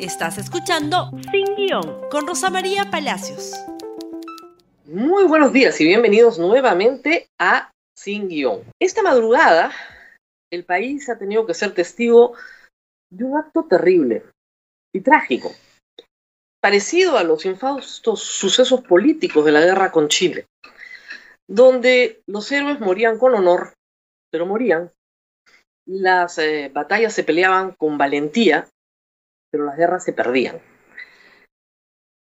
Estás escuchando Sin Guión con Rosa María Palacios. Muy buenos días y bienvenidos nuevamente a Sin Guión. Esta madrugada, el país ha tenido que ser testigo de un acto terrible y trágico, parecido a los infaustos sucesos políticos de la guerra con Chile, donde los héroes morían con honor, pero morían. Las eh, batallas se peleaban con valentía, pero las guerras se perdían.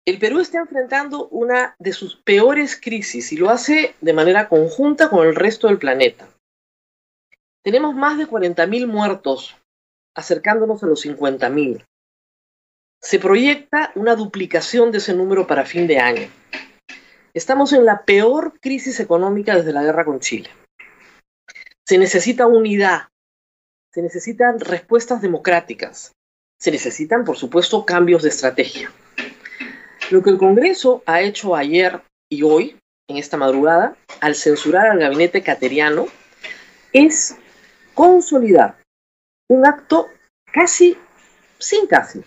El Perú está enfrentando una de sus peores crisis y lo hace de manera conjunta con el resto del planeta. Tenemos más de 40.000 muertos, acercándonos a los 50.000. Se proyecta una duplicación de ese número para fin de año. Estamos en la peor crisis económica desde la guerra con Chile. Se necesita unidad, se necesitan respuestas democráticas, se necesitan, por supuesto, cambios de estrategia. Lo que el Congreso ha hecho ayer y hoy, en esta madrugada, al censurar al gabinete cateriano, es consolidar un acto casi, sin casi,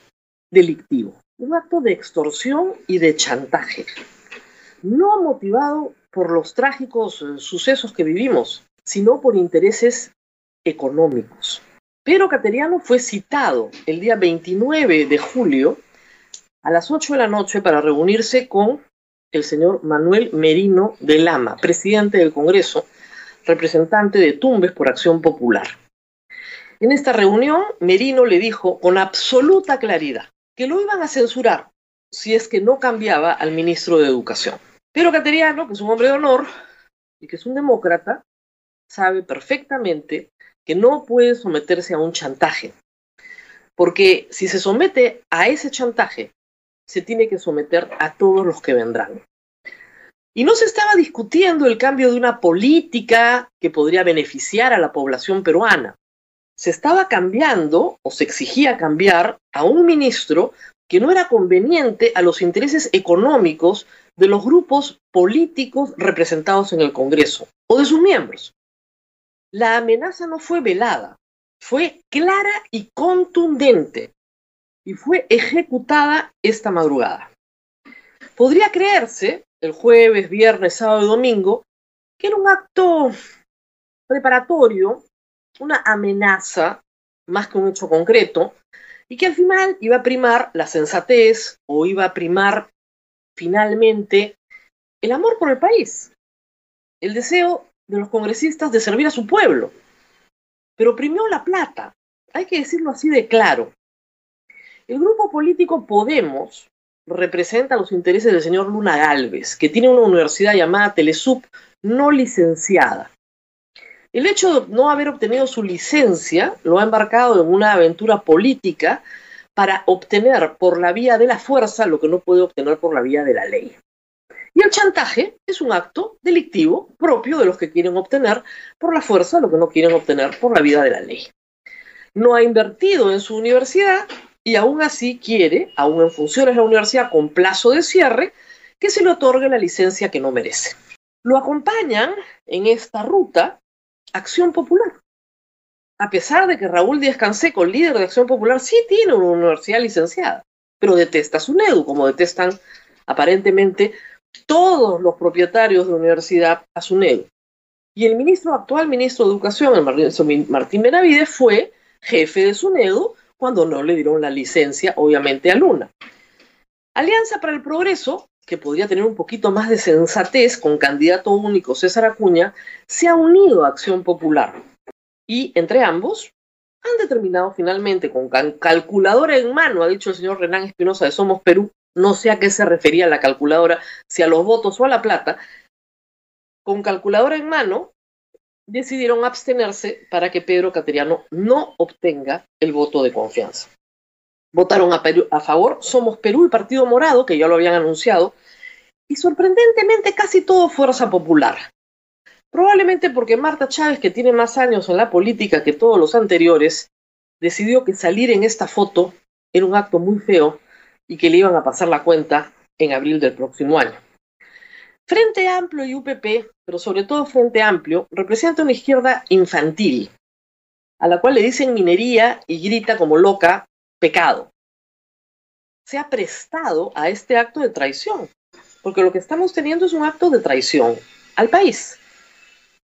delictivo, un acto de extorsión y de chantaje, no motivado por los trágicos sucesos que vivimos, sino por intereses económicos. Pero Cateriano fue citado el día 29 de julio a las 8 de la noche para reunirse con el señor Manuel Merino de Lama, presidente del Congreso, representante de Tumbes por Acción Popular. En esta reunión, Merino le dijo con absoluta claridad que lo iban a censurar si es que no cambiaba al ministro de Educación. Pero Cateriano, que es un hombre de honor y que es un demócrata, sabe perfectamente que no puede someterse a un chantaje. Porque si se somete a ese chantaje, se tiene que someter a todos los que vendrán. Y no se estaba discutiendo el cambio de una política que podría beneficiar a la población peruana. Se estaba cambiando o se exigía cambiar a un ministro que no era conveniente a los intereses económicos de los grupos políticos representados en el Congreso o de sus miembros. La amenaza no fue velada, fue clara y contundente y fue ejecutada esta madrugada. Podría creerse, el jueves, viernes, sábado y domingo, que era un acto preparatorio, una amenaza más que un hecho concreto, y que al final iba a primar la sensatez o iba a primar finalmente el amor por el país, el deseo de los congresistas de servir a su pueblo. Pero primió la plata, hay que decirlo así de claro. El grupo político Podemos representa los intereses del señor Luna Galvez, que tiene una universidad llamada Telesup no licenciada. El hecho de no haber obtenido su licencia lo ha embarcado en una aventura política para obtener por la vía de la fuerza lo que no puede obtener por la vía de la ley. Y el chantaje es un acto delictivo propio de los que quieren obtener por la fuerza lo que no quieren obtener por la vía de la ley. No ha invertido en su universidad y aún así quiere, aún en funciones de la universidad con plazo de cierre, que se le otorgue la licencia que no merece. Lo acompañan en esta ruta Acción Popular. A pesar de que Raúl Díaz Canseco, líder de Acción Popular, sí tiene una universidad licenciada, pero detesta su NEDU, como detestan aparentemente todos los propietarios de la universidad a su NEDU. Y el ministro, actual ministro de Educación, el Martín Benavides, fue jefe de SUNEDU cuando no le dieron la licencia, obviamente, a Luna. Alianza para el Progreso, que podría tener un poquito más de sensatez con candidato único César Acuña, se ha unido a Acción Popular. Y entre ambos han determinado finalmente, con calculadora en mano, ha dicho el señor Renán Espinosa de Somos Perú, no sé a qué se refería la calculadora, si a los votos o a la plata, con calculadora en mano, decidieron abstenerse para que Pedro Cateriano no obtenga el voto de confianza. Votaron a, favor Somos Perú y Partido Morado, que ya lo habían anunciado, y sorprendentemente casi todo Fuerza Popular. Probablemente porque Marta Chávez, que tiene más años en la política que todos los anteriores, decidió que salir en esta foto era un acto muy feo y que le iban a pasar la cuenta en abril del próximo año. Frente Amplio y UPP, pero sobre todo Frente Amplio, representa una izquierda infantil, a la cual le dicen minería y grita como loca pecado. se ha prestado a este acto de traición, porque lo que estamos teniendo es un acto de traición al país.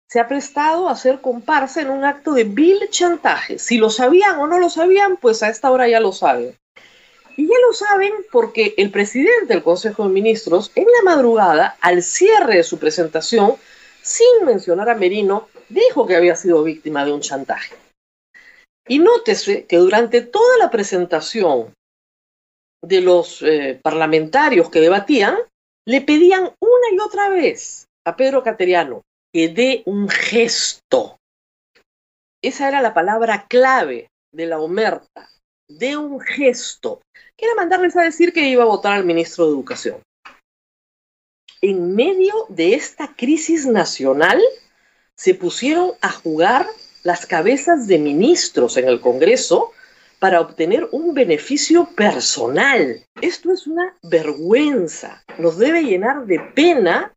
Se ha prestado a hacer comparsa en un acto de vil chantaje. Si lo sabían o no lo sabían, pues a esta hora ya lo saben. Y ya lo saben porque el presidente del Consejo de Ministros, en la madrugada, al cierre de su presentación, sin mencionar a Merino, dijo que había sido víctima de un chantaje. Y nótese que durante toda la presentación de los eh, parlamentarios que debatían, le pedían una y otra vez a Pedro Cateriano que dé un gesto. Esa era la palabra clave de la omerta, de un gesto que era mandarles a decir que iba a votar al ministro de Educación. En medio de esta crisis nacional, se pusieron a jugar las cabezas de ministros en el Congreso para obtener un beneficio personal. Esto es una vergüenza. Nos debe llenar de pena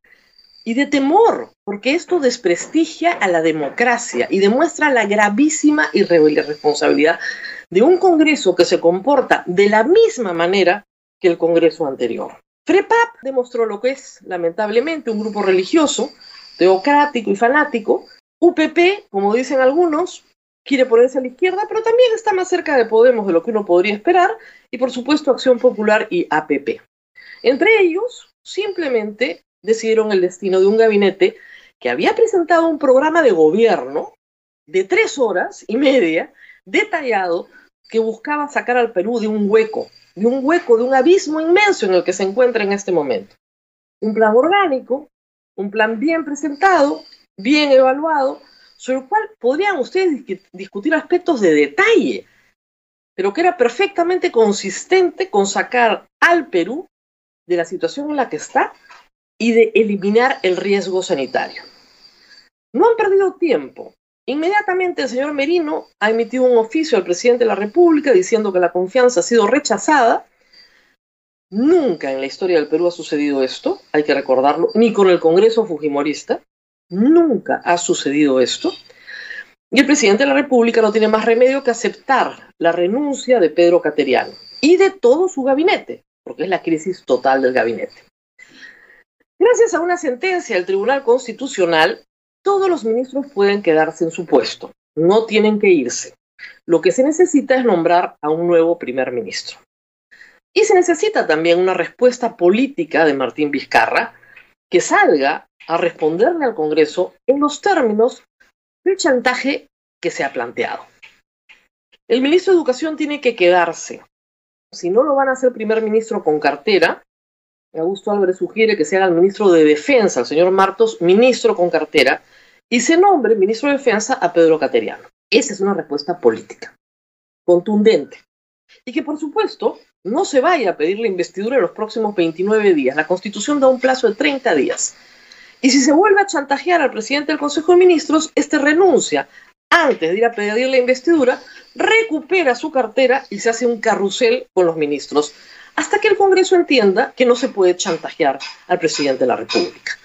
y de temor, porque esto desprestigia a la democracia y demuestra la gravísima irresponsabilidad de un Congreso que se comporta de la misma manera que el Congreso anterior. FREPAP demostró lo que es, lamentablemente, un grupo religioso, teocrático y fanático. UPP, como dicen algunos, quiere ponerse a la izquierda, pero también está más cerca de Podemos de lo que uno podría esperar, y por supuesto Acción Popular y APP. Entre ellos, simplemente decidieron el destino de un gabinete que había presentado un programa de gobierno de tres horas y media, detallado, que buscaba sacar al Perú de un hueco, de un hueco, de un abismo inmenso en el que se encuentra en este momento. Un plan orgánico, un plan bien presentado, bien evaluado, sobre el cual podrían ustedes discutir aspectos de detalle, pero que era perfectamente consistente con sacar al Perú de la situación en la que está y de eliminar el riesgo sanitario. No han perdido tiempo. Inmediatamente el señor Merino ha emitido un oficio al presidente de la República diciendo que la confianza ha sido rechazada. Nunca en la historia del Perú ha sucedido esto, hay que recordarlo, ni con el Congreso Fujimorista. Nunca ha sucedido esto. Y el presidente de la República no tiene más remedio que aceptar la renuncia de Pedro Cateriano y de todo su gabinete, porque es la crisis total del gabinete. Gracias a una sentencia del Tribunal Constitucional, todos los ministros pueden quedarse en su puesto, no tienen que irse. Lo que se necesita es nombrar a un nuevo primer ministro. Y se necesita también una respuesta política de Martín Vizcarra que salga a responderle al Congreso en los términos del chantaje que se ha planteado. El ministro de Educación tiene que quedarse. Si no lo van a hacer primer ministro con cartera, Augusto Álvarez sugiere que se haga el ministro de Defensa, el señor Martos, ministro con cartera, y se nombre ministro de Defensa a Pedro Cateriano. Esa es una respuesta política, contundente. Y que, por supuesto, no se vaya a pedir la investidura en los próximos 29 días. La Constitución da un plazo de 30 días. Y si se vuelve a chantajear al presidente del Consejo de Ministros, este renuncia antes de ir a pedir la investidura, recupera su cartera y se hace un carrusel con los ministros hasta que el Congreso entienda que no se puede chantajear al presidente de la República.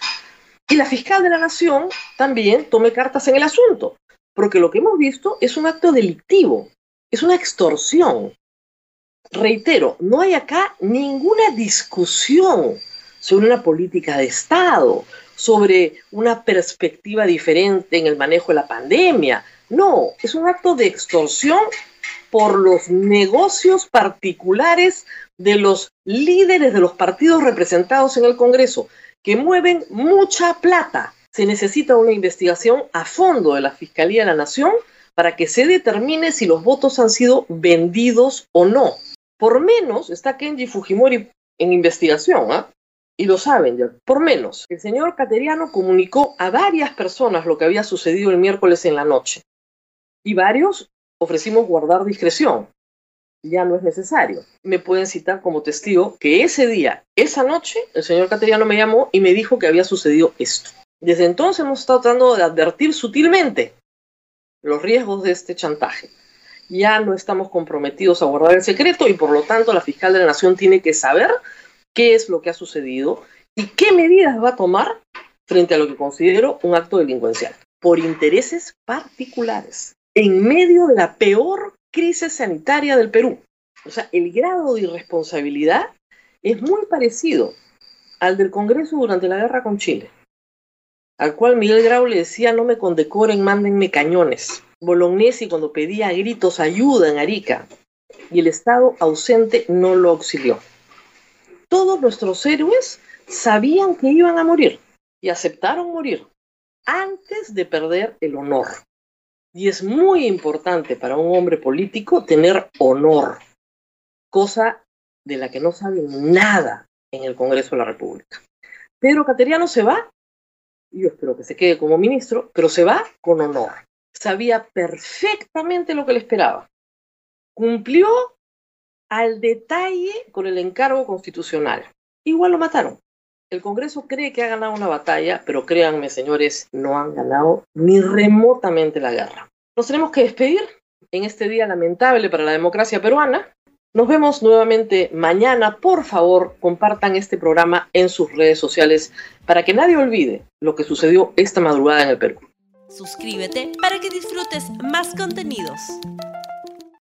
Y la fiscal de la Nación también tome cartas en el asunto, porque lo que hemos visto es un acto delictivo, es una extorsión. Reitero, no hay acá ninguna discusión sobre una política de Estado, sobre una perspectiva diferente en el manejo de la pandemia. No, es un acto de extorsión por los negocios particulares de los líderes de los partidos representados en el Congreso, que mueven mucha plata. Se necesita una investigación a fondo de la Fiscalía de la Nación para que se determine si los votos han sido vendidos o no. Por menos está Kenji Fujimori en investigación, ¿ah? Y lo saben. Por menos, el señor Cateriano comunicó a varias personas lo que había sucedido el miércoles en la noche. Y varios ofrecimos guardar discreción. Ya no es necesario. Me pueden citar como testigo que ese día, esa noche, el señor Cateriano me llamó y me dijo que había sucedido esto. Desde entonces hemos estado tratando de advertir sutilmente los riesgos de este chantaje. Ya no estamos comprometidos a guardar el secreto y por lo tanto la fiscal de la Nación tiene que saber qué es lo que ha sucedido y qué medidas va a tomar frente a lo que considero un acto delincuencial por intereses particulares en medio de la peor crisis sanitaria del Perú. O sea, el grado de irresponsabilidad es muy parecido al del Congreso durante la guerra con Chile, al cual Miguel Grau le decía no me condecoren, mándenme cañones. Bolognesi cuando pedía a gritos ayuda en Arica y el Estado ausente no lo auxilió. Todos nuestros héroes sabían que iban a morir y aceptaron morir antes de perder el honor. Y es muy importante para un hombre político tener honor, cosa de la que no saben nada en el Congreso de la República. Pedro Cateriano se va, yo espero que se quede como ministro, pero se va con honor. Sabía perfectamente lo que le esperaba. Cumplió al detalle con el encargo constitucional. Igual lo mataron. El Congreso cree que ha ganado una batalla, pero créanme, señores, no han ganado ni remotamente la guerra. Nos tenemos que despedir en este día lamentable para la democracia peruana. Nos vemos nuevamente mañana. Por favor, compartan este programa en sus redes sociales para que nadie olvide lo que sucedió esta madrugada en el Perú. Suscríbete para que disfrutes más contenidos.